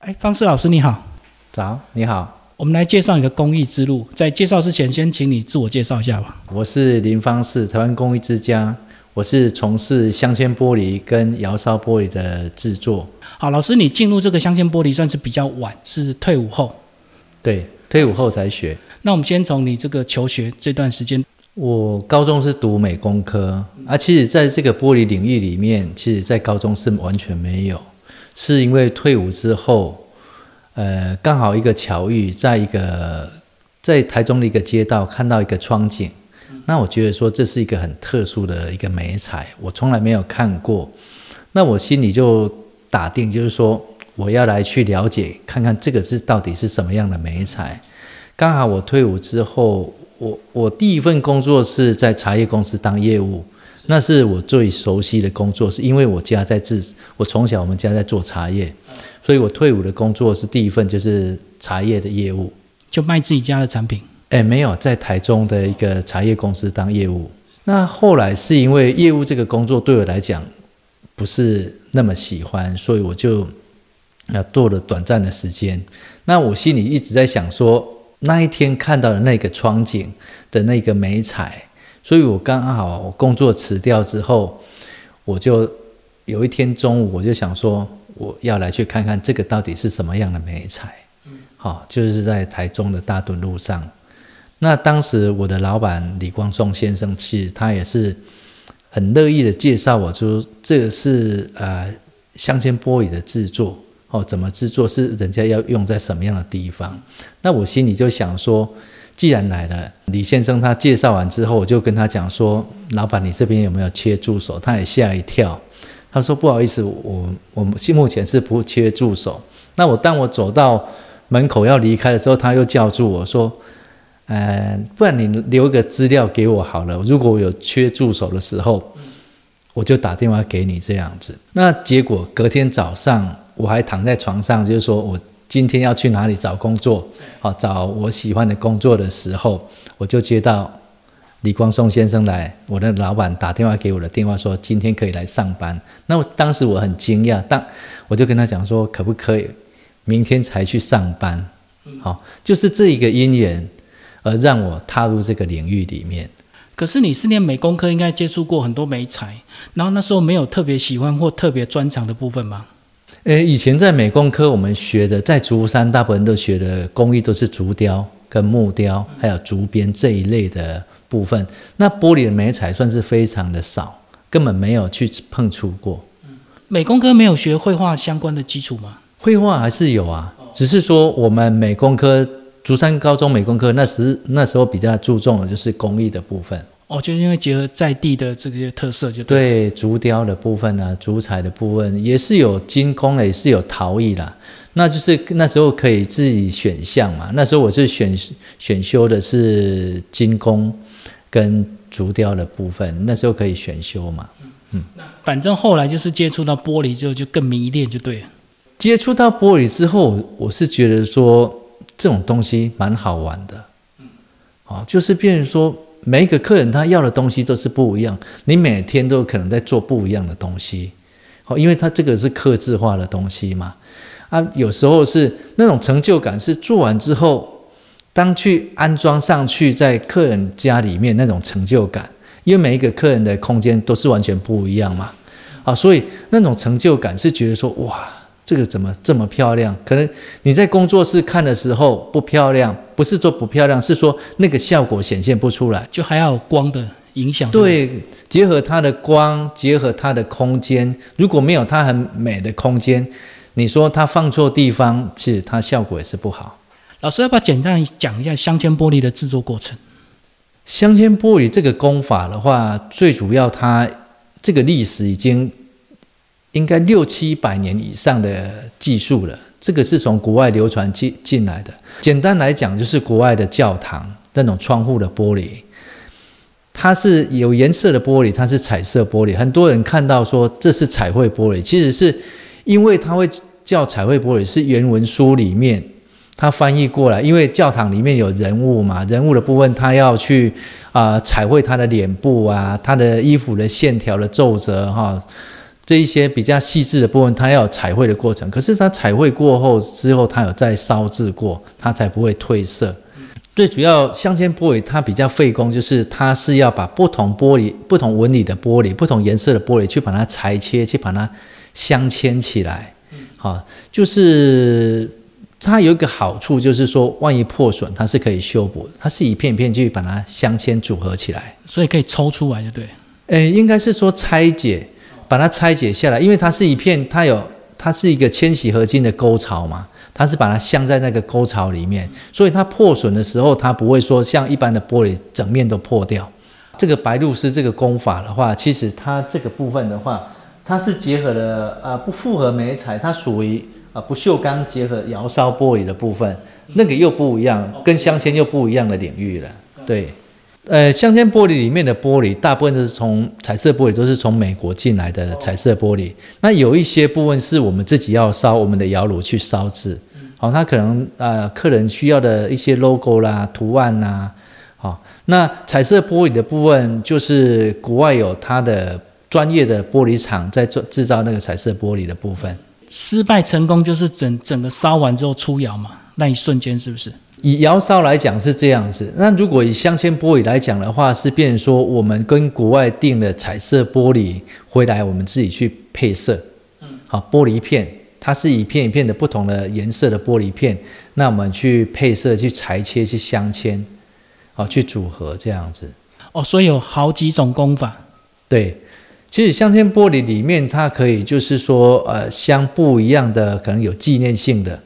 哎，方式老师你好，早，你好，我们来介绍你的公益之路。在介绍之前，先请你自我介绍一下吧。我是林方世，台湾公益之家，我是从事镶嵌玻璃跟窑烧玻璃的制作。好，老师，你进入这个镶嵌玻璃算是比较晚，是退伍后。对，退伍后才学。那我们先从你这个求学这段时间，我高中是读美工科，啊，其实在这个玻璃领域里面，其实在高中是完全没有。是因为退伍之后，呃，刚好一个巧遇，在一个在台中的一个街道看到一个窗景，那我觉得说这是一个很特殊的一个美彩，我从来没有看过，那我心里就打定，就是说我要来去了解看看这个是到底是什么样的美彩。刚好我退伍之后，我我第一份工作是在茶叶公司当业务。那是我最熟悉的工作，是因为我家在制，我从小我们家在做茶叶，所以我退伍的工作是第一份就是茶叶的业务，就卖自己家的产品。哎，没有在台中的一个茶叶公司当业务。那后来是因为业务这个工作对我来讲不是那么喜欢，所以我就啊做了短暂的时间。那我心里一直在想说，那一天看到的那个窗景的那个美彩。所以我刚好工作辞掉之后，我就有一天中午，我就想说，我要来去看看这个到底是什么样的美彩。好，就是在台中的大墩路上。那当时我的老板李光仲先生，其实他也是很乐意的介绍我说，这个是呃镶嵌玻璃的制作，哦，怎么制作是人家要用在什么样的地方。那我心里就想说。既然来了，李先生他介绍完之后，我就跟他讲说：“老板，你这边有没有缺助手？”他也吓一跳，他说：“不好意思，我我们目前是不缺助手。”那我当我走到门口要离开的时候，他又叫住我说：“呃，不然你留个资料给我好了，如果我有缺助手的时候，我就打电话给你这样子。”那结果隔天早上，我还躺在床上，就是说我。今天要去哪里找工作？好，找我喜欢的工作的时候，我就接到李光松先生来，我的老板打电话给我的电话说今天可以来上班。那我当时我很惊讶，但我就跟他讲说可不可以明天才去上班？好，就是这一个因缘而让我踏入这个领域里面。可是你是念美工科，应该接触过很多美材，然后那时候没有特别喜欢或特别专长的部分吗？诶，以前在美工科我们学的，在竹山大部分都学的工艺都是竹雕跟木雕，还有竹编这一类的部分。那玻璃的美彩算是非常的少，根本没有去碰触过。美工科没有学绘画相关的基础吗？绘画还是有啊，只是说我们美工科竹山高中美工科那时那时候比较注重的就是工艺的部分。哦，就是因为结合在地的这些特色，就对竹雕的部分呢，竹彩的部分也是有精工的，也是有陶艺啦。那就是那时候可以自己选项嘛。那时候我是选选修的是精工跟竹雕的部分，那时候可以选修嘛。嗯，那反正后来就是接触到玻璃之后，就更迷恋，就对了。接触到玻璃之后，我是觉得说这种东西蛮好玩的。嗯，哦，就是变成说。每一个客人他要的东西都是不一样，你每天都可能在做不一样的东西，好，因为他这个是刻字化的东西嘛，啊，有时候是那种成就感是做完之后，当去安装上去在客人家里面那种成就感，因为每一个客人的空间都是完全不一样嘛，啊，所以那种成就感是觉得说哇。这个怎么这么漂亮？可能你在工作室看的时候不漂亮，不是说不漂亮，是说那个效果显现不出来，就还要有光的影响。对，结合它的光，结合它的空间，如果没有它很美的空间，你说它放错地方，其实它效果也是不好。老师要不要简单讲一下镶嵌玻璃的制作过程？镶嵌玻璃这个工法的话，最主要它这个历史已经。应该六七百年以上的技术了，这个是从国外流传进进来的。简单来讲，就是国外的教堂那种窗户的玻璃，它是有颜色的玻璃，它是彩色玻璃。很多人看到说这是彩绘玻璃，其实是因为它会叫彩绘玻璃，是原文书里面它翻译过来。因为教堂里面有人物嘛，人物的部分他要去啊彩绘他的脸部啊，他的衣服的线条的皱褶哈。这一些比较细致的部分，它要有彩绘的过程。可是它彩绘过后之后，它有再烧制过，它才不会褪色。最主要镶嵌玻璃它比较费工，就是它是要把不同玻璃、不同纹理的玻璃、不同颜色的玻璃去把它裁切，去把它镶嵌起来。好，就是它有一个好处，就是说万一破损，它是可以修补，它是一片一片去把它镶嵌组合起来，所以可以抽出来，就对。诶，应该是说拆解，把它拆解下来，因为它是一片，它有它是一个千禧合金的沟槽嘛。它是把它镶在那个沟槽里面，所以它破损的时候，它不会说像一般的玻璃整面都破掉。这个白露丝这个工法的话，其实它这个部分的话，它是结合了啊不复合美彩，它属于啊不锈钢结合窑烧玻璃的部分，那个又不一样，跟镶嵌又不一样的领域了，对。呃，镶嵌玻璃里面的玻璃，大部分都是从彩色玻璃，都是从美国进来的彩色玻璃。那有一些部分是我们自己要烧我们的窑炉去烧制。好，它可能呃客人需要的一些 logo 啦、图案呐。好，那彩色玻璃的部分，就是国外有它的专业的玻璃厂在做制造那个彩色玻璃的部分。失败成功就是整整个烧完之后出窑嘛，那一瞬间是不是？以窑烧来讲是这样子，那如果以镶嵌玻璃来讲的话，是变说我们跟国外订了彩色玻璃回来，我们自己去配色。嗯，好，玻璃片它是一片一片的不同的颜色的玻璃片，那我们去配色、去裁切、去镶嵌，好，去组合这样子。哦，所以有好几种工法。对，其实镶嵌玻璃里面它可以就是说，呃，镶不一样的，可能有纪念性的。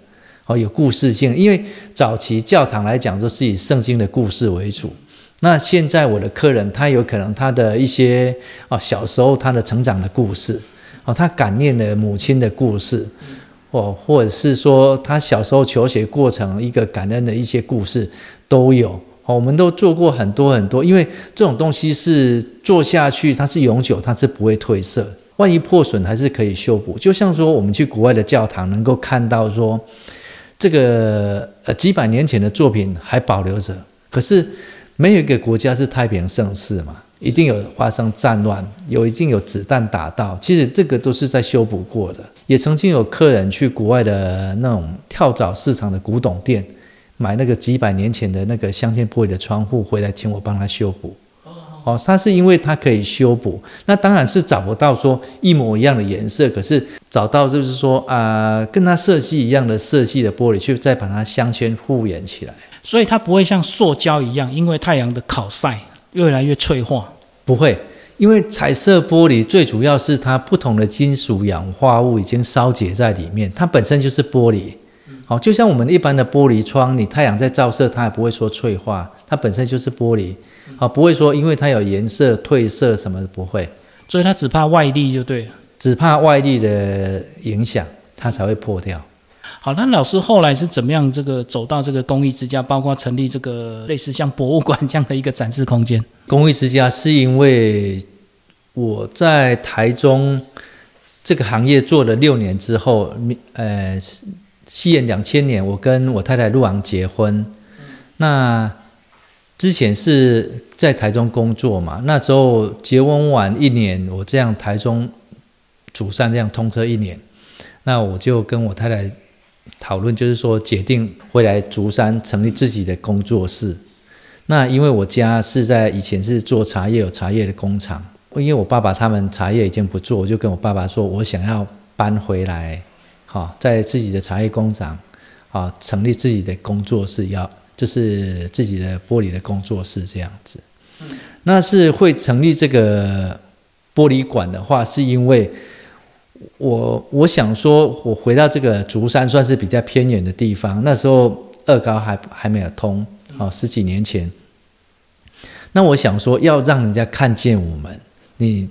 哦，有故事性，因为早期教堂来讲都是以圣经的故事为主。那现在我的客人，他有可能他的一些哦小时候他的成长的故事，哦他感念的母亲的故事，或或者是说他小时候求学过程一个感恩的一些故事都有。哦，我们都做过很多很多，因为这种东西是做下去它是永久，它是不会褪色，万一破损还是可以修补。就像说我们去国外的教堂能够看到说。这个呃几百年前的作品还保留着，可是没有一个国家是太平盛世嘛，一定有发生战乱，有一定有子弹打到，其实这个都是在修补过的。也曾经有客人去国外的那种跳蚤市场的古董店，买那个几百年前的那个镶嵌玻璃的窗户回来，请我帮他修补。哦，它是因为它可以修补，那当然是找不到说一模一样的颜色，可是找到就是说啊，跟它色系一样的色系的玻璃，去再把它镶嵌复原起来，所以它不会像塑胶一样，因为太阳的烤晒越来越脆化。不会，因为彩色玻璃最主要是它不同的金属氧化物已经烧结在里面，它本身就是玻璃。好，就像我们一般的玻璃窗，你太阳在照射，它也不会说脆化，它本身就是玻璃。好，不会说因为它有颜色褪色什么不会，所以它只怕外力就对，只怕外力的影响，它才会破掉。好，那老师后来是怎么样这个走到这个公益之家，包括成立这个类似像博物馆这样的一个展示空间？公益之家是因为我在台中这个行业做了六年之后，呃，西元两千年，我跟我太太陆昂结婚，那。之前是在台中工作嘛，那时候结婚晚一年，我这样台中竹山这样通车一年，那我就跟我太太讨论，就是说决定回来竹山成立自己的工作室。那因为我家是在以前是做茶叶有茶叶的工厂，因为我爸爸他们茶叶已经不做，我就跟我爸爸说，我想要搬回来，好，在自己的茶叶工厂，好，成立自己的工作室要。就是自己的玻璃的工作室这样子，那是会成立这个玻璃馆的话，是因为我我想说，我回到这个竹山算是比较偏远的地方，那时候二高还还没有通，哦，十几年前。那我想说，要让人家看见我们，你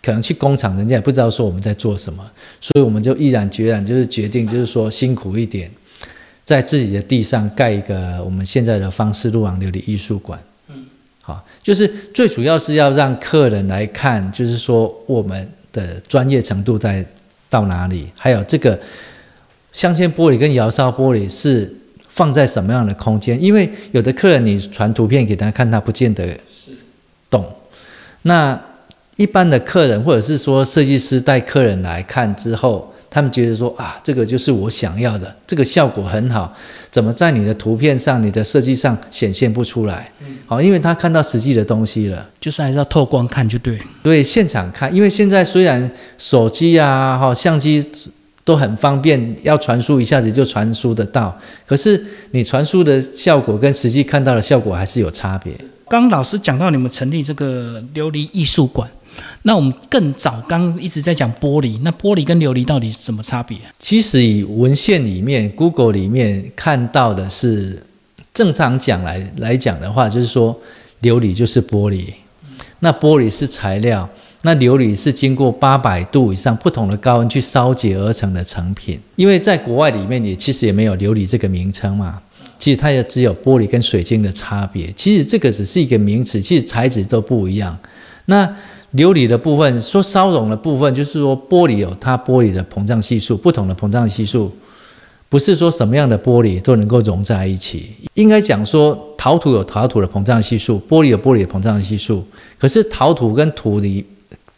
可能去工厂，人家也不知道说我们在做什么，所以我们就毅然决然就是决定，就是说辛苦一点。在自己的地上盖一个我们现在的方式路网琉璃艺术馆，嗯，好，就是最主要是要让客人来看，就是说我们的专业程度在到哪里，还有这个镶嵌玻璃跟窑烧玻璃是放在什么样的空间？因为有的客人你传图片给他看，他不见得懂。那一般的客人或者是说设计师带客人来看之后，他们觉得说啊，这个就是我想要的，这个效果很好，怎么在你的图片上、你的设计上显现不出来？好，因为他看到实际的东西了，就是还是要透光看就对。对，现场看，因为现在虽然手机啊、哈相机都很方便，要传输一下子就传输得到，可是你传输的效果跟实际看到的效果还是有差别。刚老师讲到你们成立这个琉璃艺术馆。那我们更早刚一直在讲玻璃，那玻璃跟琉璃到底是什么差别？其实以文献里面，Google 里面看到的是，正常讲来来讲的话，就是说琉璃就是玻璃，那玻璃是材料，那琉璃是经过八百度以上不同的高温去烧结而成的成品。因为在国外里面也其实也没有琉璃这个名称嘛，其实它也只有玻璃跟水晶的差别。其实这个只是一个名词，其实材质都不一样。那琉璃的部分，说烧融的部分，就是说玻璃有它玻璃的膨胀系数，不同的膨胀系数，不是说什么样的玻璃都能够融在一起。应该讲说，陶土有陶土的膨胀系数，玻璃有玻璃的膨胀系数。可是陶土跟土里，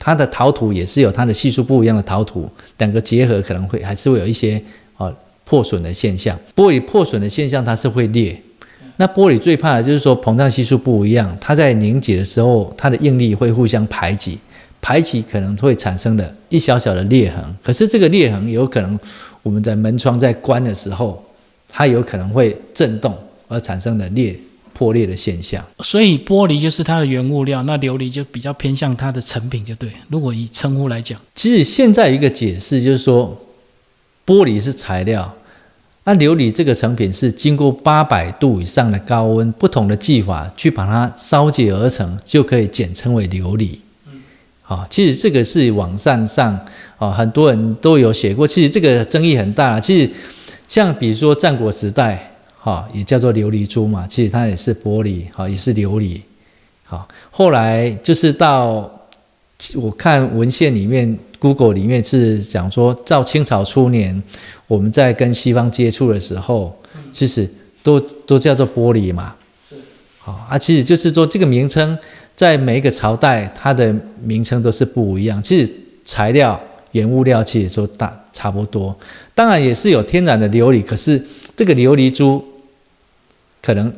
它的陶土也是有它的系数不一样的陶土，两个结合可能会还是会有一些啊破损的现象。玻璃破损的现象，它是会裂。那玻璃最怕的就是说膨胀系数不一样，它在凝结的时候，它的应力会互相排挤，排挤可能会产生的一小小的裂痕。可是这个裂痕有可能我们在门窗在关的时候，它有可能会震动而产生的裂破裂的现象。所以玻璃就是它的原物料，那琉璃就比较偏向它的成品，就对。如果以称呼来讲，其实现在一个解释就是说，玻璃是材料。那琉璃这个成品是经过八百度以上的高温，不同的技法去把它烧结而成，就可以简称为琉璃。好，其实这个是网站上啊，很多人都有写过。其实这个争议很大。其实像比如说战国时代，哈，也叫做琉璃珠嘛，其实它也是玻璃，好，也是琉璃。好，后来就是到我看文献里面，Google 里面是讲说，到清朝初年。我们在跟西方接触的时候，其实都都叫做玻璃嘛。是，好啊，其实就是说这个名称在每一个朝代，它的名称都是不一样。其实材料、原物料其实都大差不多。当然也是有天然的琉璃，可是这个琉璃珠可能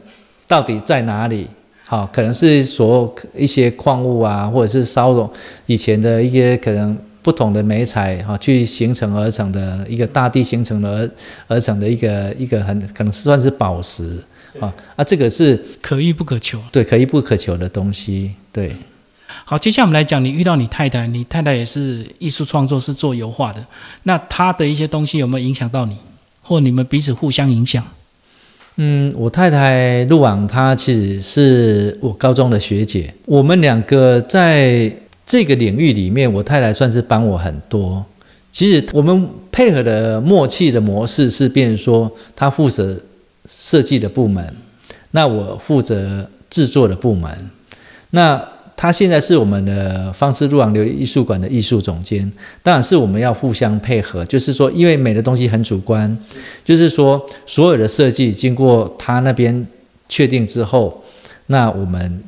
到底在哪里？好，可能是说一些矿物啊，或者是烧融以前的一些可能。不同的美彩哈，去形成而成的一个大地形成的而而成的一个一个很可能算是宝石啊啊，这个是可遇不可求，对，可遇不可求的东西，对。好，接下来我们来讲，你遇到你太太，你太太也是艺术创作，是做油画的，那她的一些东西有没有影响到你，或你们彼此互相影响？嗯，我太太陆网，她其实是我高中的学姐，我们两个在。这个领域里面，我太太算是帮我很多。其实我们配合的默契的模式是，变成说她负责设计的部门，那我负责制作的部门。那她现在是我们的方式路昂流艺术馆的艺术总监，当然是我们要互相配合。就是说，因为美的东西很主观，就是说所有的设计经过他那边确定之后，那我们。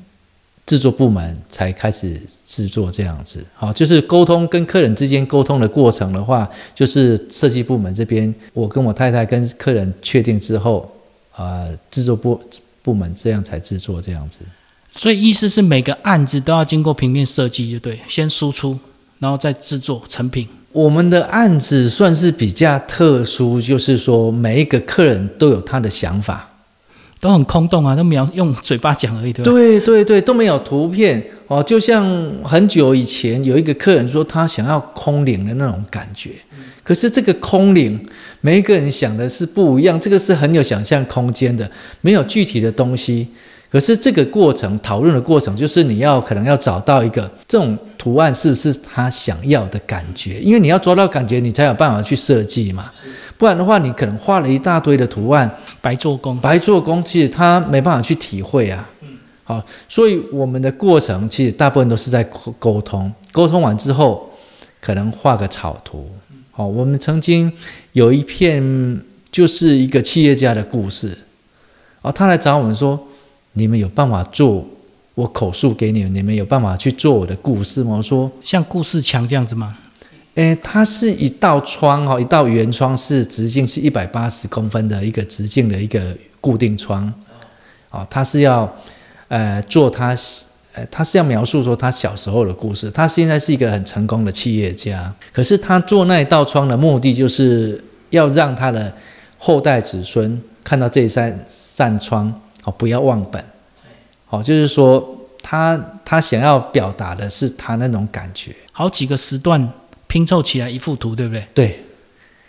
制作部门才开始制作这样子，好，就是沟通跟客人之间沟通的过程的话，就是设计部门这边，我跟我太太跟客人确定之后，啊，制作部部门这样才制作这样子。所以意思是每个案子都要经过平面设计，就对，先输出，然后再制作成品。我们的案子算是比较特殊，就是说每一个客人都有他的想法。都很空洞啊，都没有用嘴巴讲而已，对吧？对对对，都没有图片哦。就像很久以前有一个客人说，他想要空灵的那种感觉。可是这个空灵，每一个人想的是不一样。这个是很有想象空间的，没有具体的东西。可是这个过程讨论的过程，就是你要可能要找到一个这种图案是不是他想要的感觉？因为你要抓到感觉，你才有办法去设计嘛。不然的话，你可能画了一大堆的图案，白做工，白做工，其实他没办法去体会啊。好，所以我们的过程其实大部分都是在沟通，沟通完之后，可能画个草图。好，我们曾经有一片就是一个企业家的故事，哦，他来找我们说，你们有办法做我口述给你们，你们有办法去做我的故事吗？我说，像故事墙这样子吗？诶，它是一道窗哦，一道圆窗是直径是一百八十公分的一个直径的一个固定窗，哦，它是要呃做他呃他是要描述说他小时候的故事。他现在是一个很成功的企业家，可是他做那一道窗的目的就是要让他的后代子孙看到这扇扇窗哦，不要忘本，哦，就是说他他想要表达的是他那种感觉。好几个时段。拼凑起来一幅图，对不对？对。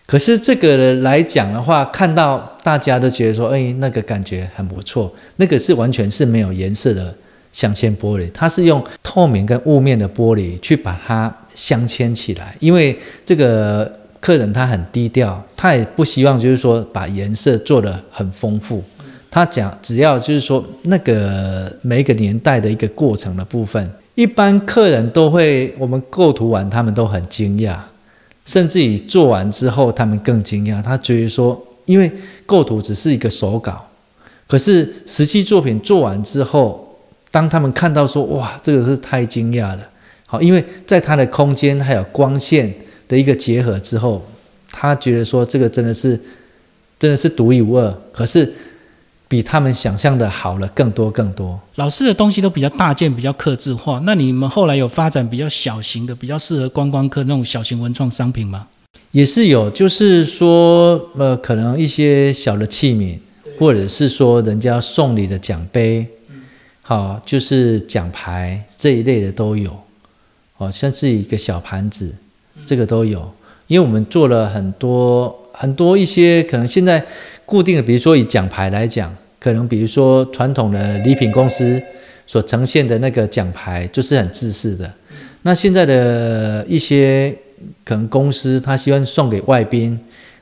可是这个来讲的话，看到大家都觉得说，哎，那个感觉很不错。那个是完全是没有颜色的镶嵌玻璃，它是用透明跟雾面的玻璃去把它镶嵌起来。因为这个客人他很低调，他也不希望就是说把颜色做得很丰富。他讲只要就是说那个每一个年代的一个过程的部分。一般客人都会，我们构图完，他们都很惊讶，甚至于做完之后，他们更惊讶。他觉得说，因为构图只是一个手稿，可是实际作品做完之后，当他们看到说，哇，这个是太惊讶了。好，因为在他的空间还有光线的一个结合之后，他觉得说，这个真的是，真的是独一无二。可是。比他们想象的好了更多更多。老师的东西都比较大件，比较刻字化。那你们后来有发展比较小型的，比较适合观光客那种小型文创商品吗？也是有，就是说，呃，可能一些小的器皿，或者是说人家送礼的奖杯，好，就是奖牌这一类的都有。哦，像是一个小盘子，这个都有。因为我们做了很多很多一些，可能现在。固定的，比如说以奖牌来讲，可能比如说传统的礼品公司所呈现的那个奖牌就是很自私的。那现在的一些可能公司，他希望送给外宾。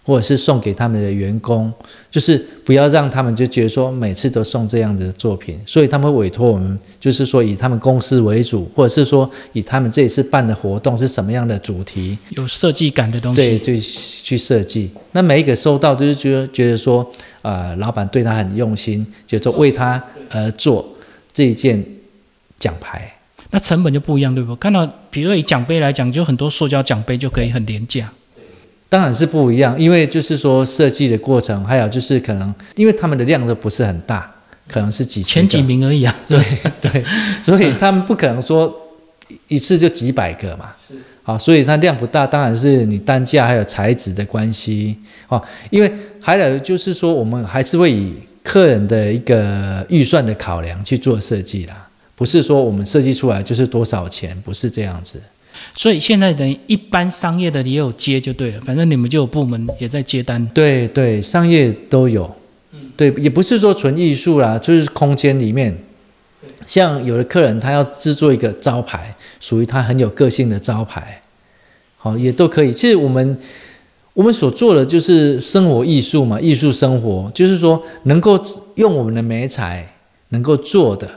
或者是送给他们的员工，就是不要让他们就觉得说每次都送这样的作品，所以他们委托我们，就是说以他们公司为主，或者是说以他们这一次办的活动是什么样的主题，有设计感的东西，对，就去设计。那每一个收到就是觉得觉得说，呃，老板对他很用心，就说为他而做这一件奖牌，那成本就不一样，对不？看到比如说以奖杯来讲，就很多塑胶奖杯就可以很廉价。当然是不一样，因为就是说设计的过程，还有就是可能，因为他们的量都不是很大，可能是几前几名而已啊。对对，所以他们不可能说一次就几百个嘛。是。好，所以它量不大，当然是你单价还有材质的关系。啊，因为还有就是说，我们还是会以客人的一个预算的考量去做设计啦，不是说我们设计出来就是多少钱，不是这样子。所以现在等于一般商业的也有接就对了，反正你们就有部门也在接单。对对，商业都有。嗯，对，也不是说纯艺术啦，就是空间里面，像有的客人他要制作一个招牌，属于他很有个性的招牌，好也都可以。其实我们我们所做的就是生活艺术嘛，艺术生活，就是说能够用我们的美彩能够做的，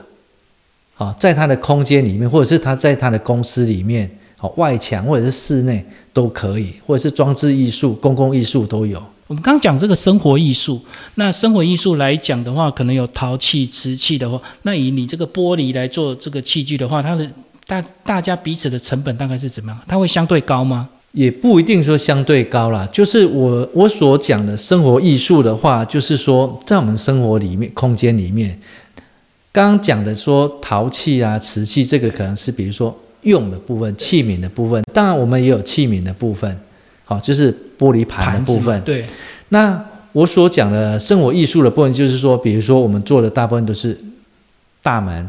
好在他的空间里面，或者是他在他的公司里面。好，外墙或者是室内都可以，或者是装置艺术、公共艺术都有。我们刚讲这个生活艺术，那生活艺术来讲的话，可能有陶器、瓷器的话，那以你这个玻璃来做这个器具的话，它的大大家彼此的成本大概是怎么样？它会相对高吗？也不一定说相对高啦。就是我我所讲的生活艺术的话，就是说在我们生活里面、空间里面，刚刚讲的说陶器啊、瓷器，这个可能是比如说。用的部分，器皿的部分，当然我们也有器皿的部分，好，就是玻璃盘的部分。对。那我所讲的生活艺术的部分，就是说，比如说我们做的大部分都是大门、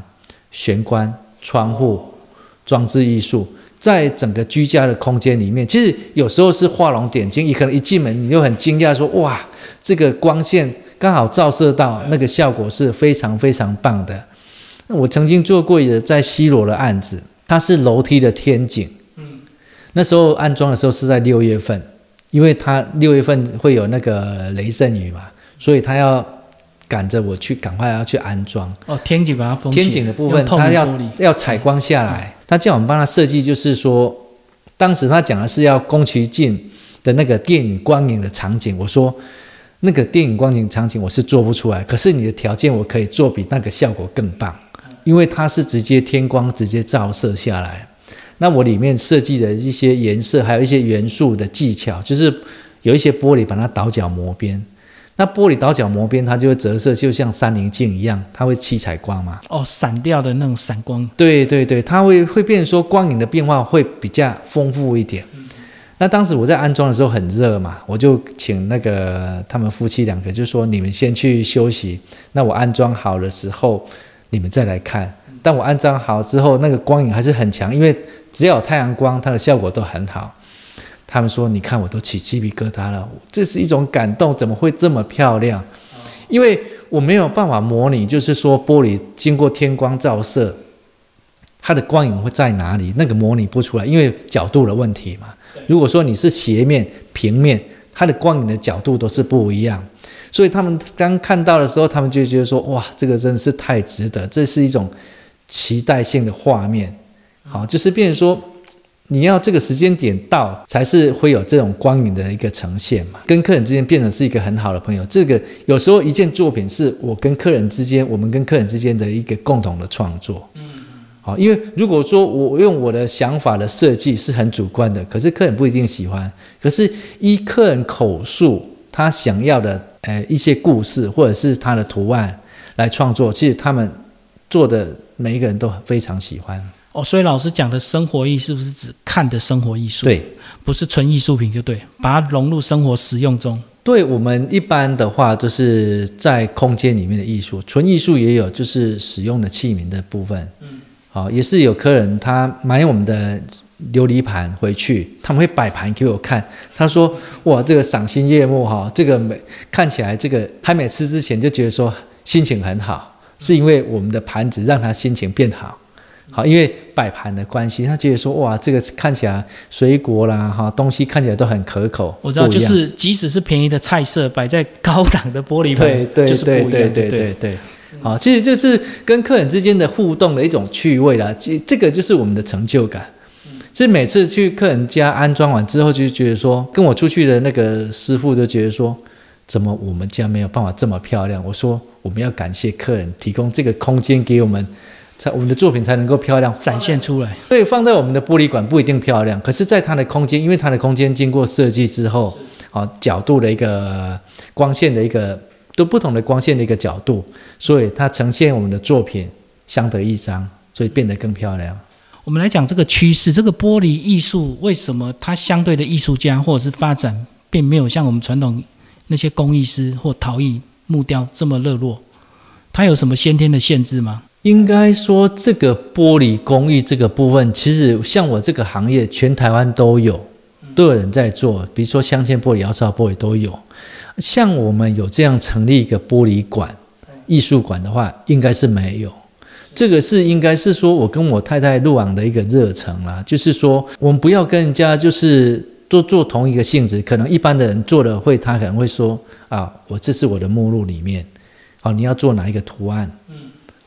玄关、窗户装置艺术，在整个居家的空间里面，其实有时候是画龙点睛，你可能一进门你就很惊讶，说哇，这个光线刚好照射到，那个效果是非常非常棒的。我曾经做过一个在西罗的案子。它是楼梯的天井，嗯，那时候安装的时候是在六月份，因为它六月份会有那个雷阵雨嘛，所以它要赶着我去赶快要去安装。哦，天井把它封天井的部分，它要要采光下来，他叫我们帮他设计，就是说，当时他讲的是要宫崎骏的那个电影光影的场景，我说那个电影光影场景我是做不出来，可是你的条件我可以做比那个效果更棒。因为它是直接天光直接照射下来。那我里面设计的一些颜色，还有一些元素的技巧，就是有一些玻璃把它倒角磨边。那玻璃倒角磨边，它就会折射，就像三棱镜一样，它会七彩光嘛。哦，闪掉的那种闪光。对对对，它会会变说光影的变化会比较丰富一点。那当时我在安装的时候很热嘛，我就请那个他们夫妻两个就说：“你们先去休息，那我安装好了时候你们再来看。”但我安装好之后，那个光影还是很强，因为只要有太阳光，它的效果都很好。他们说：“你看，我都起鸡皮疙瘩了，这是一种感动，怎么会这么漂亮？因为我没有办法模拟，就是说玻璃经过天光照射，它的光影会在哪里？那个模拟不出来，因为角度的问题嘛。如果说你是斜面、平面，它的光影的角度都是不一样。所以他们刚看到的时候，他们就觉得说：哇，这个真的是太值得，这是一种期待性的画面。好，就是变成说。”你要这个时间点到，才是会有这种光影的一个呈现嘛？跟客人之间变成是一个很好的朋友。这个有时候一件作品是我跟客人之间，我们跟客人之间的一个共同的创作。嗯，好，因为如果说我用我的想法的设计是很主观的，可是客人不一定喜欢。可是依客人口述他想要的，呃，一些故事或者是他的图案来创作，其实他们做的每一个人都非常喜欢。哦，所以老师讲的生活艺术是指看的生活艺术，对，不是纯艺术品就对，把它融入生活使用中。对我们一般的话，就是在空间里面的艺术，纯艺术也有，就是使用的器皿的部分。嗯，好，也是有客人他买我们的琉璃盘回去，他们会摆盘给我看，他说：“哇，这个赏心悦目哈，这个每看起来这个还没吃之前就觉得说心情很好，是因为我们的盘子让他心情变好。”好，因为摆盘的关系，他觉得说哇，这个看起来水果啦，哈，东西看起来都很可口。我知道，就是即使是便宜的菜色，摆在高档的玻璃盘，对对对对对对对。好，其实就是跟客人之间的互动的一种趣味啦。这这个就是我们的成就感。是每次去客人家安装完之后，就觉得说，跟我出去的那个师傅都觉得说，怎么我们家没有办法这么漂亮？我说，我们要感谢客人提供这个空间给我们。才我们的作品才能够漂亮展现出来。所以放在我们的玻璃馆不一定漂亮，可是，在它的空间，因为它的空间经过设计之后，啊，角度的一个光线的一个都不同的光线的一个角度，所以它呈现我们的作品相得益彰，所以变得更漂亮。我们来讲这个趋势，这个玻璃艺术为什么它相对的艺术家或者是发展，并没有像我们传统那些工艺师或陶艺木雕这么热络？它有什么先天的限制吗？应该说，这个玻璃工艺这个部分，其实像我这个行业，全台湾都有，都有人在做。比如说镶嵌玻璃、窑烧玻璃都有。像我们有这样成立一个玻璃馆、艺术馆的话，应该是没有。这个是应该是说我跟我太太入行的一个热忱啦，就是说我们不要跟人家就是都做同一个性质。可能一般的人做的会，他可能会说啊，我这是我的目录里面，好，你要做哪一个图案？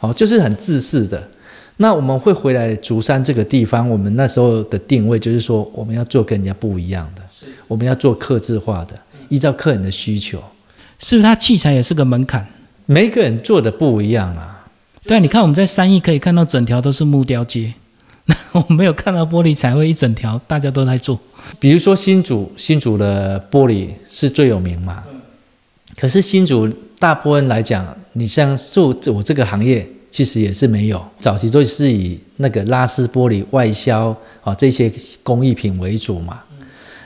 哦，就是很自私的。那我们会回来竹山这个地方，我们那时候的定位就是说，我们要做跟人家不一样的，我们要做刻字化的，依照客人的需求。是不是？它器材也是个门槛，每个人做的不一样啊。对啊，你看我们在三义可以看到整条都是木雕街，那 我没有看到玻璃彩绘一整条，大家都在做。比如说新竹，新竹的玻璃是最有名嘛。可是新竹大部分来讲，你像做我这个行业。其实也是没有，早期都是以那个拉丝玻璃外销啊这些工艺品为主嘛。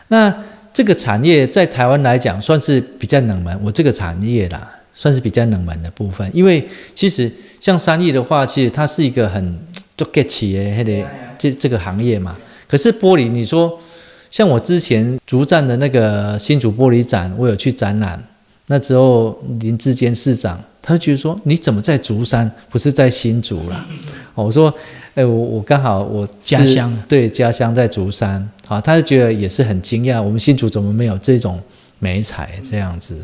那这个产业在台湾来讲算是比较冷门，我这个产业啦算是比较冷门的部分。因为其实像三亿的话，其实它是一个很做 get 起的那个这这个行业嘛。可是玻璃，你说像我之前竹站的那个新竹玻璃展，我有去展览，那时候林志坚市长。他觉得说：“你怎么在竹山，不是在新竹了？”我说：“哎，我我刚好我家乡对家乡在竹山。”好，他就觉得也是很惊讶，我们新竹怎么没有这种美彩这样子？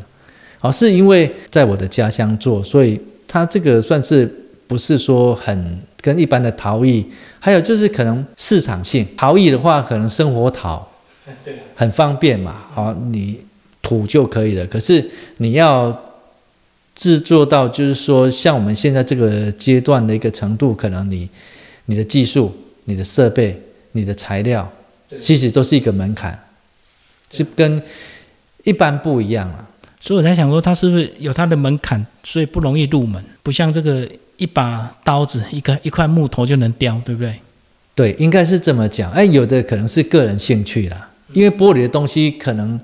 好，是因为在我的家乡做，所以他这个算是不是说很跟一般的陶艺，还有就是可能市场性陶艺的话，可能生活陶，对，很方便嘛。好，你土就可以了。可是你要制作到就是说，像我们现在这个阶段的一个程度，可能你你的技术、你的设备、你的材料，其实都是一个门槛，是跟一般不一样了。所以我才想说，它是不是有它的门槛，所以不容易入门，不像这个一把刀子、一个一块木头就能雕，对不对？对，应该是这么讲。哎，有的可能是个人兴趣啦，因为玻璃的东西可能。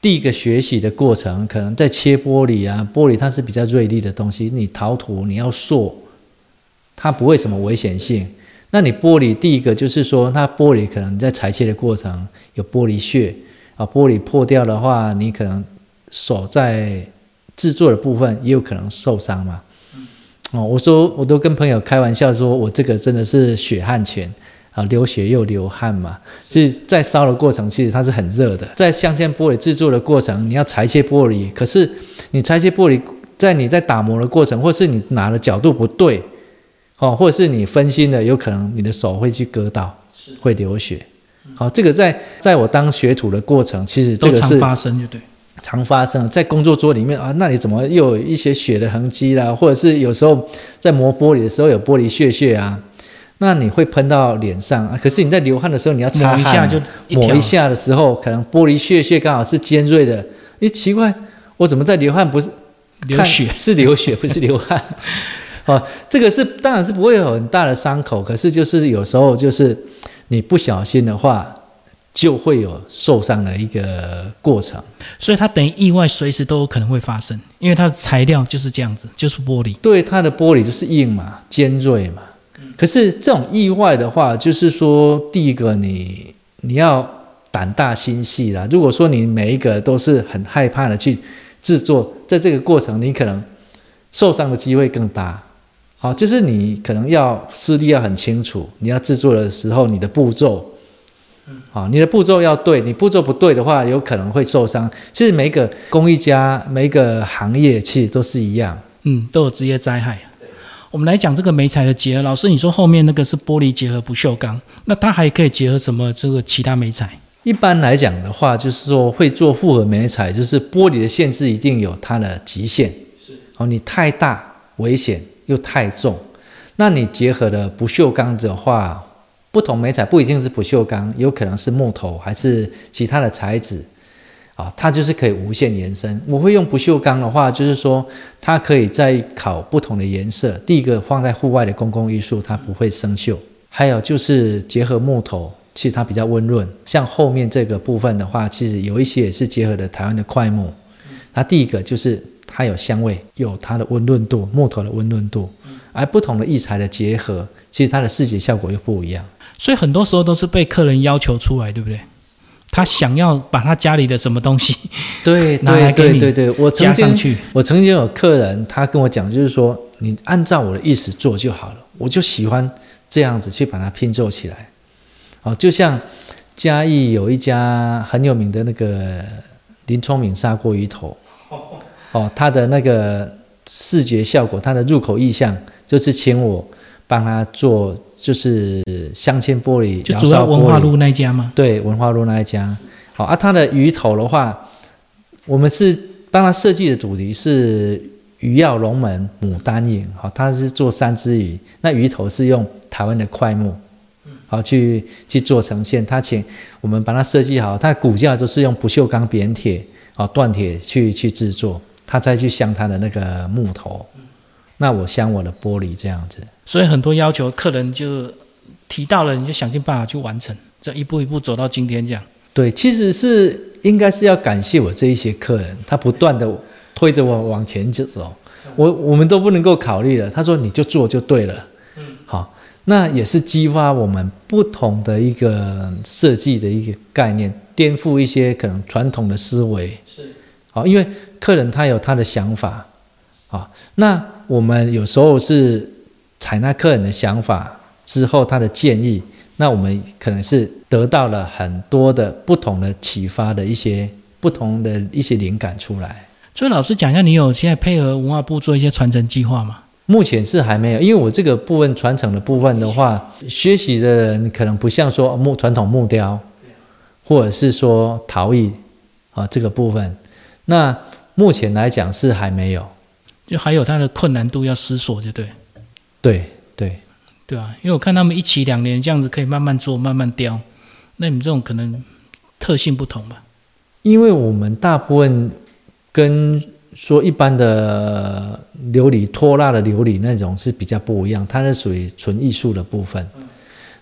第一个学习的过程，可能在切玻璃啊，玻璃它是比较锐利的东西，你陶土你要塑，它不会什么危险性。那你玻璃第一个就是说，它玻璃可能在裁切的过程有玻璃屑啊，玻璃破掉的话，你可能手在制作的部分也有可能受伤嘛。哦，我说我都跟朋友开玩笑说，我这个真的是血汗钱。啊，流血又流汗嘛，所以在烧的过程，其实它是很热的。在镶嵌玻璃制作的过程，你要裁切玻璃，可是你裁切玻璃，在你在打磨的过程，或是你拿的角度不对，哦，或者是你分心了，有可能你的手会去割到，会流血。好，这个在在我当学徒的过程，其实这个是常发生，就对，常发生在工作桌里面啊，那你怎么又有一些血的痕迹啦？或者是有时候在磨玻璃的时候有玻璃屑屑啊？那你会喷到脸上啊？可是你在流汗的时候，你要擦汗，抹一下的时候，可能玻璃屑屑刚好是尖锐的。你，奇怪，我怎么在流汗不是流血？是流血不是流汗？哦，这个是当然是不会有很大的伤口，可是就是有时候就是你不小心的话，就会有受伤的一个过程。所以它等于意外随时都有可能会发生，因为它的材料就是这样子，就是玻璃。对，它的玻璃就是硬嘛，尖锐嘛。可是这种意外的话，就是说，第一个你你要胆大心细啦。如果说你每一个都是很害怕的去制作，在这个过程你可能受伤的机会更大。好，就是你可能要视力要很清楚，你要制作的时候你的步骤，好，你的步骤要对，你步骤不对的话，有可能会受伤。其实每一个工艺家、每一个行业其实都是一样，嗯，都有职业灾害。我们来讲这个媒材的结合，老师，你说后面那个是玻璃结合不锈钢，那它还可以结合什么？这个其他媒材？一般来讲的话，就是说会做复合媒材，就是玻璃的限制一定有它的极限。是，哦，你太大危险又太重，那你结合的不锈钢的话，不同媒材不一定是不锈钢，有可能是木头还是其他的材质。啊，它就是可以无限延伸。我会用不锈钢的话，就是说它可以再烤不同的颜色。第一个放在户外的公共艺术，它不会生锈。还有就是结合木头，其实它比较温润。像后面这个部分的话，其实有一些也是结合的台湾的块木。那第一个就是它有香味，有它的温润度，木头的温润度。而不同的异材的结合，其实它的视觉效果又不一样。所以很多时候都是被客人要求出来，对不对？他想要把他家里的什么东西，对对对对对，我加上去我曾经有客人，他跟我讲，就是说你按照我的意思做就好了，我就喜欢这样子去把它拼凑起来。哦，就像嘉义有一家很有名的那个林聪明砂锅鱼头，哦，他的那个视觉效果，他的入口意象，就是请我帮他做。就是镶嵌玻璃，就主要文化路那一家吗？对，文化路那一家。好，啊，它的鱼头的话，我们是帮他设计的主题是鱼跃龙门牡丹影。好，他是做三只鱼，那鱼头是用台湾的块木，好去去做呈现。他请我们把它设计好，它的骨架都是用不锈钢扁铁，好锻铁去去制作，他再去镶他的那个木头。那我镶我的玻璃这样子，所以很多要求客人就提到了，你就想尽办法去完成，这一步一步走到今天这样。对，其实是应该是要感谢我这一些客人，他不断的推着我往前走，我我们都不能够考虑了。他说你就做就对了，嗯，好，那也是激发我们不同的一个设计的一个概念，颠覆一些可能传统的思维，是，好，因为客人他有他的想法，啊，那。我们有时候是采纳客人的想法之后，他的建议，那我们可能是得到了很多的不同的启发的一些不同的一些灵感出来。所以老师讲一下，你有现在配合文化部做一些传承计划吗？目前是还没有，因为我这个部分传承的部分的话，学习的人可能不像说木传统木雕，或者是说陶艺啊这个部分，那目前来讲是还没有。就还有它的困难度要思索，就对，对对，对啊？因为我看他们一起两年这样子可以慢慢做，慢慢雕，那你们这种可能特性不同吧？因为我们大部分跟说一般的琉璃拖拉的琉璃那种是比较不一样，它是属于纯艺术的部分。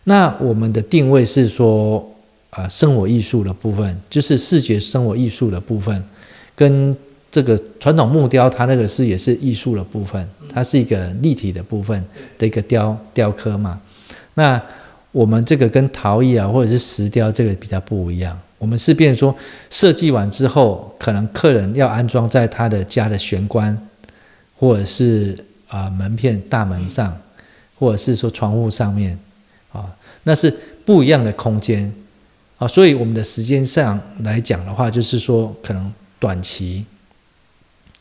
那我们的定位是说，啊，生活艺术的部分，就是视觉生活艺术的部分，跟这个传统木雕，它那个是也是艺术的部分，它是一个立体的部分的一个雕雕刻嘛。那我们这个跟陶艺啊，或者是石雕这个比较不一样。我们是变说设计完之后，可能客人要安装在他的家的玄关，或者是啊门片大门上，或者是说窗户上面，啊，那是不一样的空间，啊，所以我们的时间上来讲的话，就是说可能短期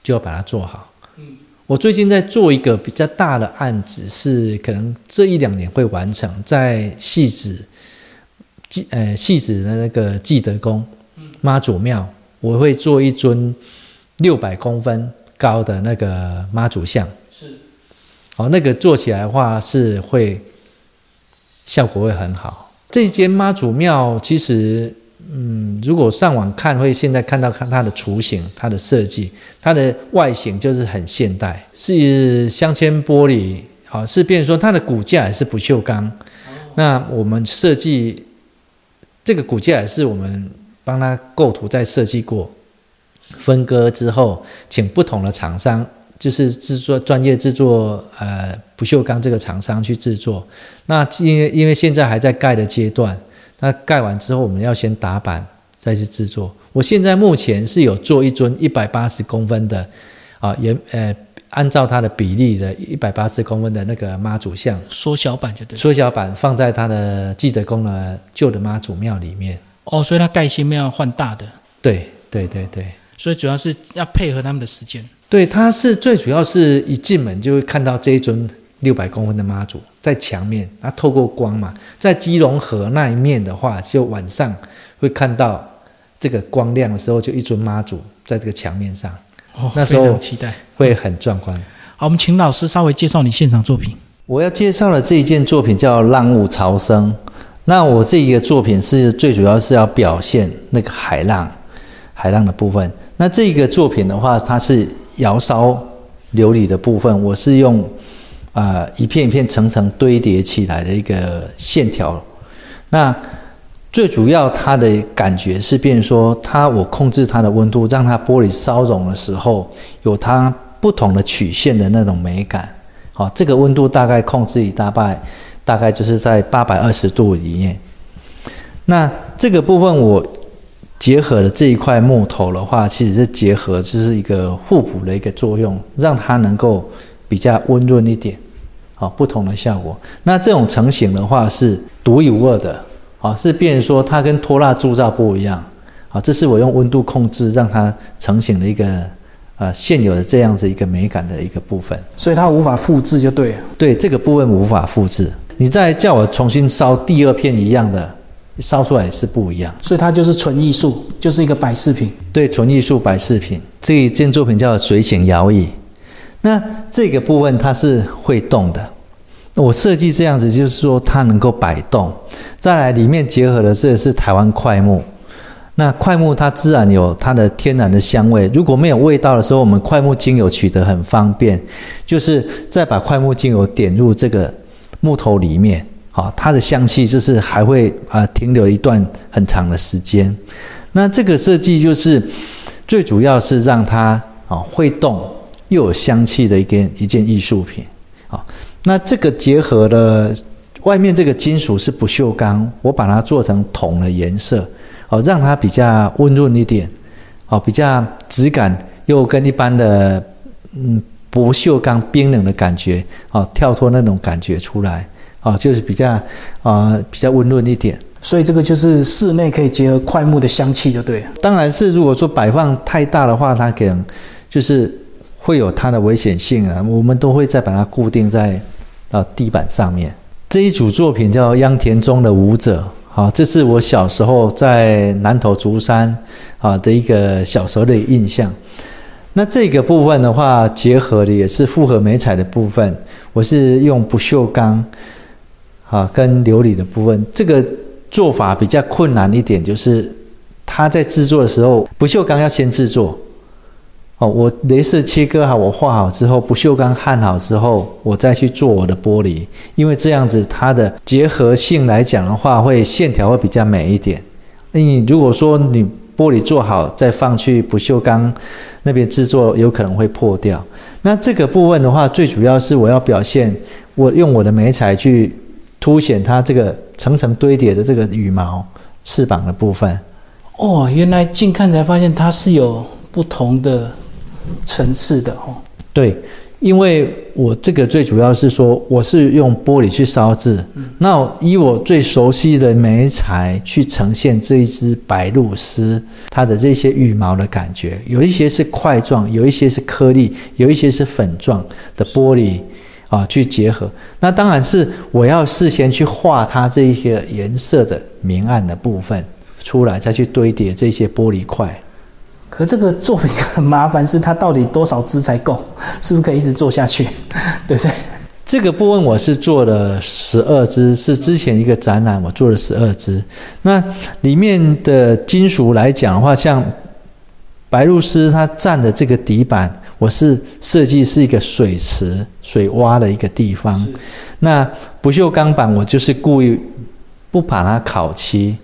就要把它做好。嗯我最近在做一个比较大的案子，是可能这一两年会完成，在戏子。记呃，戏子的那个记德宫妈祖庙，我会做一尊六百公分高的那个妈祖像。是，哦，那个做起来的话是会效果会很好。这间妈祖庙其实，嗯，如果上网看，会现在看到看它的雏形、它的设计、它的外形就是很现代，是镶嵌玻璃，好是变说它的骨架也是不锈钢。那我们设计。这个骨架也是我们帮他构图再设计过，分割之后，请不同的厂商，就是制作专业制作呃不锈钢这个厂商去制作。那因为因为现在还在盖的阶段，那盖完之后我们要先打板再去制作。我现在目前是有做一尊一百八十公分的啊，也呃。按照它的比例的一百八十公分的那个妈祖像，缩小版就对。缩小版放在它的记德宫的旧的妈祖庙里面。哦，所以它盖新庙换大的。对对对对。所以主要是要配合他们的时间。对，它是最主要是一进门就会看到这一尊六百公分的妈祖在墙面，它透过光嘛，在基隆河那一面的话，就晚上会看到这个光亮的时候，就一尊妈祖在这个墙面上。哦，那时候期待会很壮观。好，我们请老师稍微介绍你现场作品。我要介绍的这一件作品叫《浪雾潮生》。那我这一个作品是最主要是要表现那个海浪，海浪的部分。那这个作品的话，它是窑烧琉璃的部分，我是用啊一片一片层层堆叠起来的一个线条。那最主要，它的感觉是变说，它我控制它的温度，让它玻璃烧融的时候，有它不同的曲线的那种美感。好，这个温度大概控制一大概大概就是在八百二十度里面。那这个部分我结合了这一块木头的话，其实是结合就是一个互补的一个作用，让它能够比较温润一点。好，不同的效果。那这种成型的话是独一无二的。啊，是变说它跟拖拉铸造不一样，啊，这是我用温度控制让它成型的一个呃现有的这样子一个美感的一个部分，所以它无法复制就对了。对，这个部分无法复制，你再叫我重新烧第二片一样的，烧出来是不一样。所以它就是纯艺术，就是一个摆饰品。对，纯艺术摆饰品。这一件作品叫水醒摇椅，那这个部分它是会动的。我设计这样子，就是说它能够摆动。再来，里面结合的这是台湾快木。那快木它自然有它的天然的香味。如果没有味道的时候，我们快木精油取得很方便，就是再把快木精油点入这个木头里面，好，它的香气就是还会啊停留一段很长的时间。那这个设计就是最主要是让它啊会动又有香气的一件一件艺术品，好。那这个结合了外面这个金属是不锈钢，我把它做成铜的颜色，哦，让它比较温润一点，哦，比较质感又跟一般的嗯不锈钢冰冷的感觉，哦，跳脱那种感觉出来，哦，就是比较啊比较温润一点。所以这个就是室内可以结合快木的香气，就对。当然是如果说摆放太大的话，它可能就是会有它的危险性啊，我们都会再把它固定在。到地板上面这一组作品叫《秧田中的舞者》，好，这是我小时候在南投竹山啊的一个小时候的印象。那这个部分的话，结合的也是复合美彩的部分，我是用不锈钢，啊，跟琉璃的部分，这个做法比较困难一点，就是它在制作的时候，不锈钢要先制作。哦，我镭射切割好，我画好之后，不锈钢焊好之后，我再去做我的玻璃，因为这样子它的结合性来讲的话，会线条会比较美一点。那你如果说你玻璃做好再放去不锈钢那边制作，有可能会破掉。那这个部分的话，最主要是我要表现，我用我的眉彩去凸显它这个层层堆叠的这个羽毛翅膀的部分。哦，原来近看才发现它是有不同的。层次的哦，对，因为我这个最主要是说，我是用玻璃去烧制，那以我最熟悉的媒材去呈现这一只白鹭鸶它的这些羽毛的感觉，有一些是块状，有一些是颗粒，有一些是粉状的玻璃啊，去结合。那当然是我要事先去画它这一些颜色的明暗的部分出来，再去堆叠这些玻璃块。可这个做一个很麻烦，是它到底多少支才够？是不是可以一直做下去？对不对？这个部分我是做了十二支，是之前一个展览我做了十二支。那里面的金属来讲的话，像白露丝它占的这个底板，我是设计是一个水池、水洼的一个地方。那不锈钢板我就是故意不把它烤漆。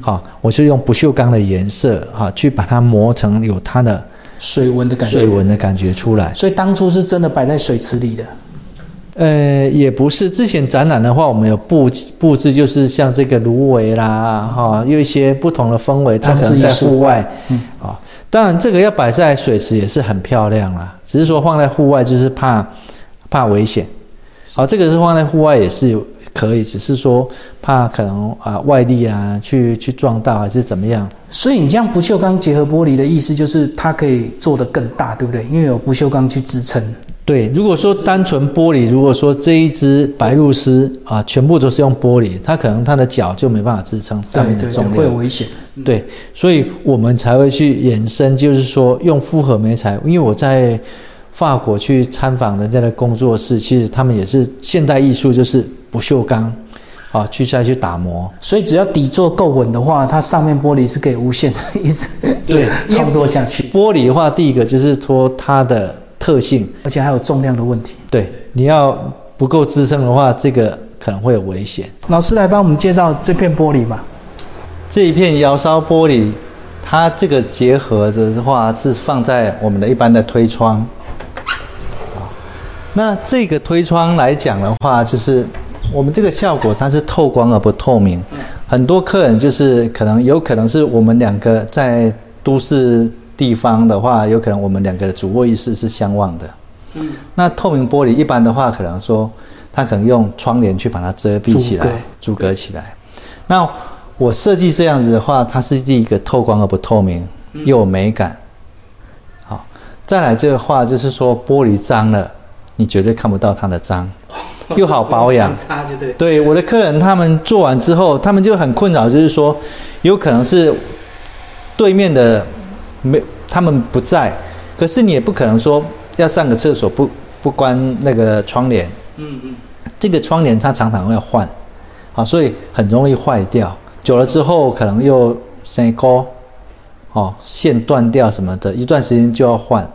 好，我是用不锈钢的颜色，哈，去把它磨成有它的水纹的感觉，水纹的感觉出来。所以当初是真的摆在水池里的。呃，也不是，之前展览的话，我们有布布置，就是像这个芦苇啦，哈，有一些不同的氛围，它可能在户外，嗯，啊，当然这个要摆在水池也是很漂亮啦，只是说放在户外就是怕怕危险。好，这个是放在户外也是有。可以，只是说怕可能啊外力啊去去撞到还是怎么样。所以你这样不锈钢结合玻璃的意思就是它可以做得更大，对不对？因为有不锈钢去支撑。对，如果说单纯玻璃，如果说这一只白鹭鸶啊全部都是用玻璃，它可能它的脚就没办法支撑上面的重量，会有危险。对，所以我们才会去衍生，就是说用复合媒材，因为我在。法国去参访人家的工作室，其实他们也是现代艺术，就是不锈钢，啊，去再去打磨。所以只要底座够稳的话，它上面玻璃是可以无限 一直对 创作下去。玻璃的话，第一个就是说它的特性，而且还有重量的问题。对，你要不够支撑的话，这个可能会有危险。老师来帮我们介绍这片玻璃吧？这一片窑烧玻璃，它这个结合的话是放在我们的一般的推窗。那这个推窗来讲的话，就是我们这个效果它是透光而不透明。很多客人就是可能有可能是我们两个在都市地方的话，有可能我们两个的主卧意识是相望的。嗯。那透明玻璃一般的话，可能说它可能用窗帘去把它遮蔽起来，阻隔起来。那我设计这样子的话，它是第一个透光而不透明，又有美感。好，再来这个话就是说玻璃脏了。你绝对看不到它的脏，又好保养。对我的客人，他们做完之后，他们就很困扰，就是说，有可能是对面的没他们不在，可是你也不可能说要上个厕所不不关那个窗帘。嗯嗯。这个窗帘它常常要换，啊，所以很容易坏掉。久了之后可能又生沟，哦，线断掉什么的，一段时间就要换。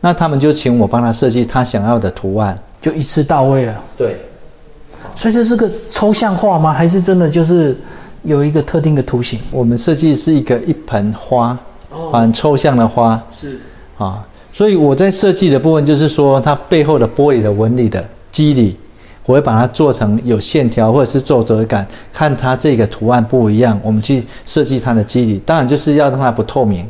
那他们就请我帮他设计他想要的图案，就一次到位了。对，所以这是个抽象画吗？还是真的就是有一个特定的图形？我们设计是一个一盆花，很抽象的花。是啊，所以我在设计的部分就是说，它背后的玻璃的纹理的肌理，我会把它做成有线条或者是皱褶感，看它这个图案不一样，我们去设计它的肌理。当然就是要让它不透明。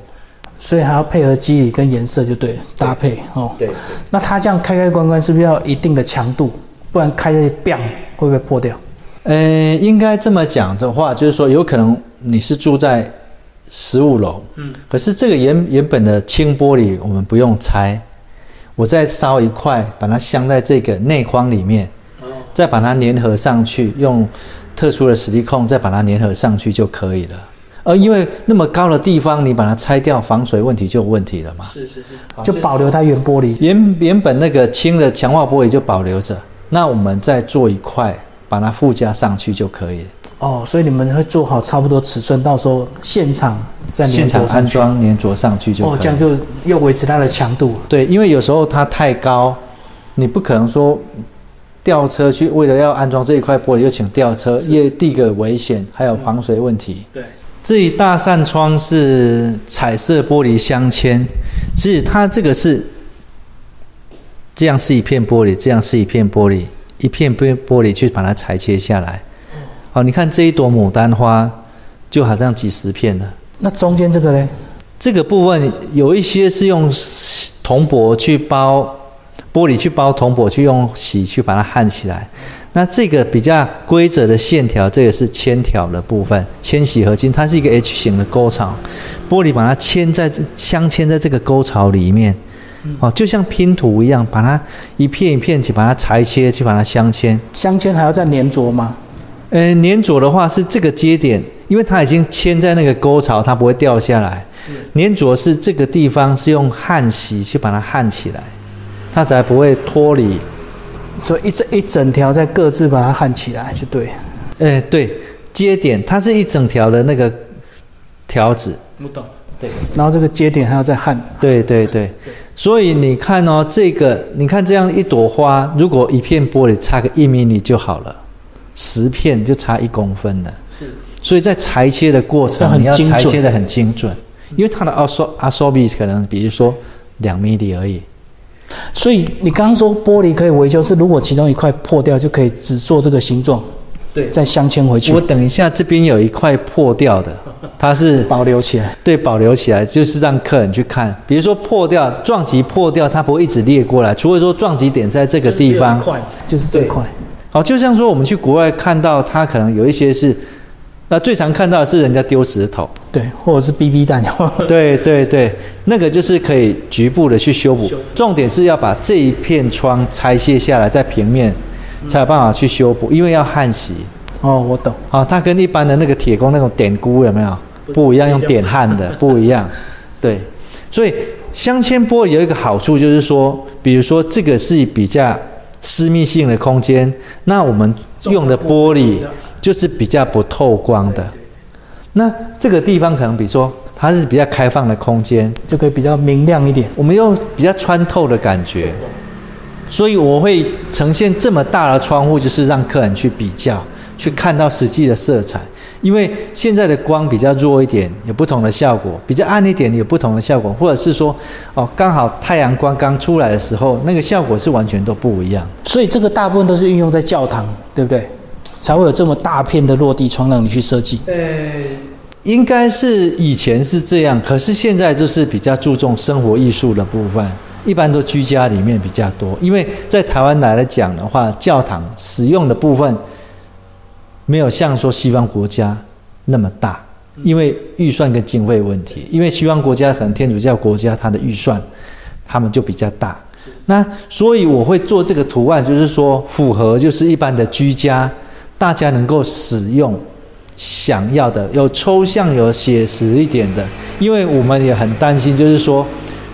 所以还要配合肌理跟颜色就对搭配哦。对。那它这样开开关关是不是要一定的强度？不然开的 bang 会不会破掉？呃，应该这么讲的话，就是说有可能你是住在十五楼，嗯，可是这个原原本的轻玻璃我们不用拆，我再烧一块，把它镶在这个内框里面，哦，再把它粘合上去，用特殊的实力控再把它粘合上去就可以了。而因为那么高的地方，你把它拆掉，防水问题就有问题了嘛。是是是，就保留它原玻璃。原原本那个轻的强化玻璃就保留着，那我们再做一块，把它附加上去就可以。哦，所以你们会做好差不多尺寸，到时候现场再现场安装粘着上去就。哦，这样就又维持它的强度。对，因为有时候它太高，你不可能说。吊车去，为了要安装这一块玻璃，又请吊车，也第一个危险，还有防水问题。对，这一大扇窗是彩色玻璃镶嵌，是它这个是这样是一片玻璃，这样是一片玻璃，一片玻玻璃去把它裁切下来。好，你看这一朵牡丹花，就好像几十片的。那中间这个呢？这个部分有一些是用铜箔去包。玻璃去包铜箔，去用洗去把它焊起来。那这个比较规则的线条，这个是铅条的部分，铅洗合金，它是一个 H 型的沟槽，玻璃把它嵌在镶嵌在这个沟槽里面，哦，就像拼图一样，把它一片一片去把它裁切，去把它镶嵌。镶嵌还要再粘着吗？呃，粘着的话是这个接点，因为它已经嵌在那个沟槽，它不会掉下来。粘着是这个地方是用焊锡去把它焊起来。它才不会脱离，所以一整一整条再各自把它焊起来就对。哎，对，接点它是一整条的那个条子。不懂。对。然后这个接点还要再焊。对对对。所以你看哦，这个你看这样一朵花，如果一片玻璃差个一米米就好了，十片就差一公分了。是。所以在裁切的过程，你要裁切的很精准，因为它的阿索阿索比可能比如说两米米而已。所以你刚刚说玻璃可以维修，是如果其中一块破掉，就可以只做这个形状，对，再镶嵌回去。我等一下这边有一块破掉的，它是 保留起来，对，保留起来就是让客人去看。比如说破掉撞击破掉，它不会一直裂过来，除非说撞击点在这个地方，就是这块。好，就像说我们去国外看到，它可能有一些是。那最常看到的是人家丢石头，对，或者是 BB 弹，对对对，那个就是可以局部的去修补。重点是要把这一片窗拆卸下来，在平面才有办法去修补，因为要焊锡。哦，我懂。啊，它跟一般的那个铁工那种点箍有没有不一样？用点焊的不一样。对，所以镶嵌玻璃有一个好处就是说，比如说这个是比较私密性的空间，那我们用的玻璃。就是比较不透光的，那这个地方可能比如说它是比较开放的空间，就可以比较明亮一点。我们用比较穿透的感觉，所以我会呈现这么大的窗户，就是让客人去比较，去看到实际的色彩。因为现在的光比较弱一点，有不同的效果；比较暗一点，有不同的效果。或者是说，哦，刚好太阳光刚出来的时候，那个效果是完全都不一样。所以这个大部分都是运用在教堂，对不对？才会有这么大片的落地窗让你去设计。呃，应该是以前是这样，可是现在就是比较注重生活艺术的部分，一般都居家里面比较多。因为在台湾来讲的话，教堂使用的部分没有像说西方国家那么大，因为预算跟经费问题。因为西方国家可能天主教国家，它的预算他们就比较大。那所以我会做这个图案，就是说符合就是一般的居家。大家能够使用想要的，有抽象、有写实一点的，因为我们也很担心，就是说，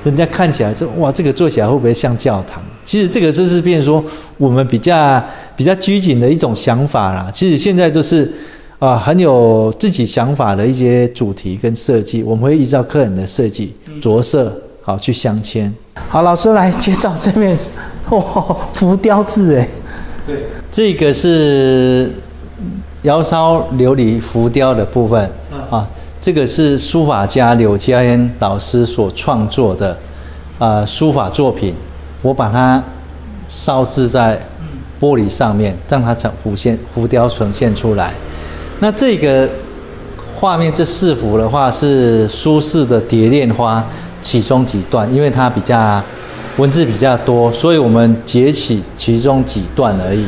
人家看起来这哇，这个做起来会不会像教堂？其实这个就是变说我们比较比较拘谨的一种想法啦。其实现在都是啊，很有自己想法的一些主题跟设计，我们会依照客人的设计着色好去镶嵌。好，老师来介绍这面哇，浮雕字哎。对，这个是窑烧琉璃浮雕的部分啊，这个是书法家柳家恩老师所创作的啊书法作品，我把它烧制在玻璃上面，让它呈浮现浮雕呈现出来。那这个画面这四幅的话是苏轼的《蝶恋花》其中几段，因为它比较。文字比较多，所以我们截取其中几段而已。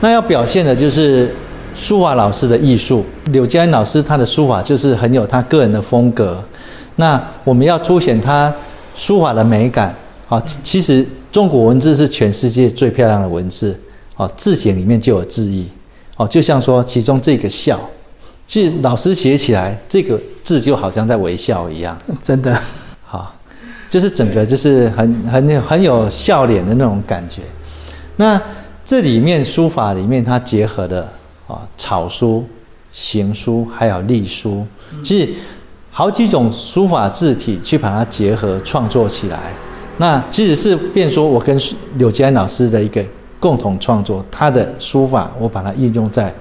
那要表现的就是书法老师的艺术。柳佳恩老师他的书法就是很有他个人的风格。那我们要凸显他书法的美感。好，其实中国文字是全世界最漂亮的文字。好，字形里面就有字意。哦，就像说其中这个笑，其实老师写起来这个字就好像在微笑一样，真的，好，就是整个就是很很很有笑脸的那种感觉。那这里面书法里面它结合的啊草书、行书还有隶书，其实好几种书法字体去把它结合创作起来。那即使是变说我跟柳吉安老师的一个共同创作，他的书法我把它应用在。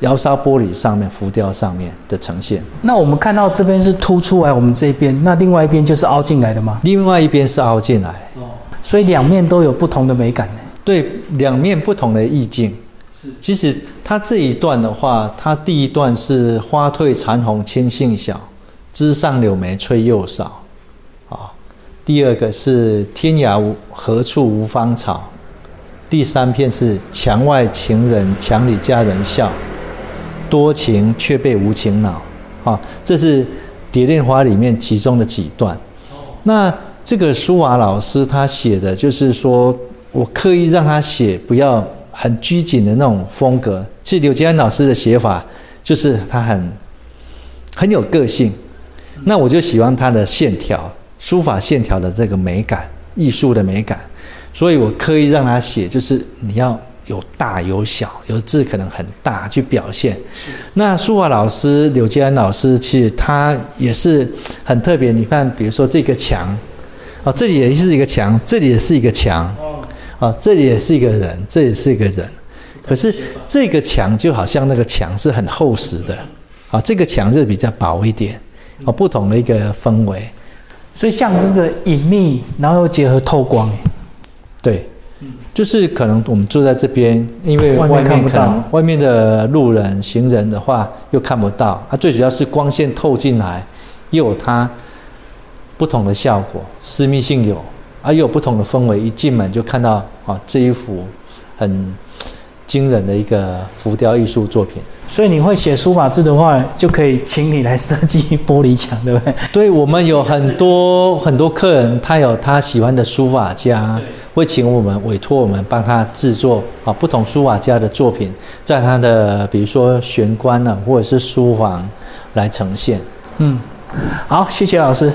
窑烧玻璃上面浮雕上面的呈现，那我们看到这边是凸出来，我们这边那另外一边就是凹进来的吗？另外一边是凹进来，哦，所以两面都有不同的美感呢。对，两面不同的意境。是，其实它这一段的话，它第一段是花褪残红青杏小，枝上柳梅翠又少，啊，第二个是天涯无何处无芳草，第三片是墙外情人墙里佳人笑。多情却被无情恼，啊，这是《蝶恋花》里面其中的几段。那这个书法老师他写的就是说，我刻意让他写不要很拘谨的那种风格。其实刘杰安老师的写法就是他很很有个性，那我就喜欢他的线条，书法线条的这个美感，艺术的美感，所以我刻意让他写，就是你要。有大有小，有字可能很大去表现。那书法老师柳吉安老师，其实他也是很特别。你看，比如说这个墙，啊，这里也是一个墙，这里也是一个墙，啊，这里也是一个人，这也是一个人。可是这个墙就好像那个墙是很厚实的，啊，这个墙是比较薄一点，啊，不同的一个氛围。所以这样这个隐秘，然后又结合透光，对。就是可能我们住在这边，因为外面看不到，外面的路人、行人的话又看不到。它最主要是光线透进来，又有它不同的效果，私密性有，啊又有不同的氛围。一进门就看到啊这一幅很惊人的一个浮雕艺术作品。所以你会写书法字的话，就可以请你来设计玻璃墙，对不对？对，我们有很多很多客人，他有他喜欢的书法家。会请我们委托我们帮他制作啊不同书法家的作品，在他的比如说玄关呢，或者是书房来呈现。嗯，好，谢谢老师。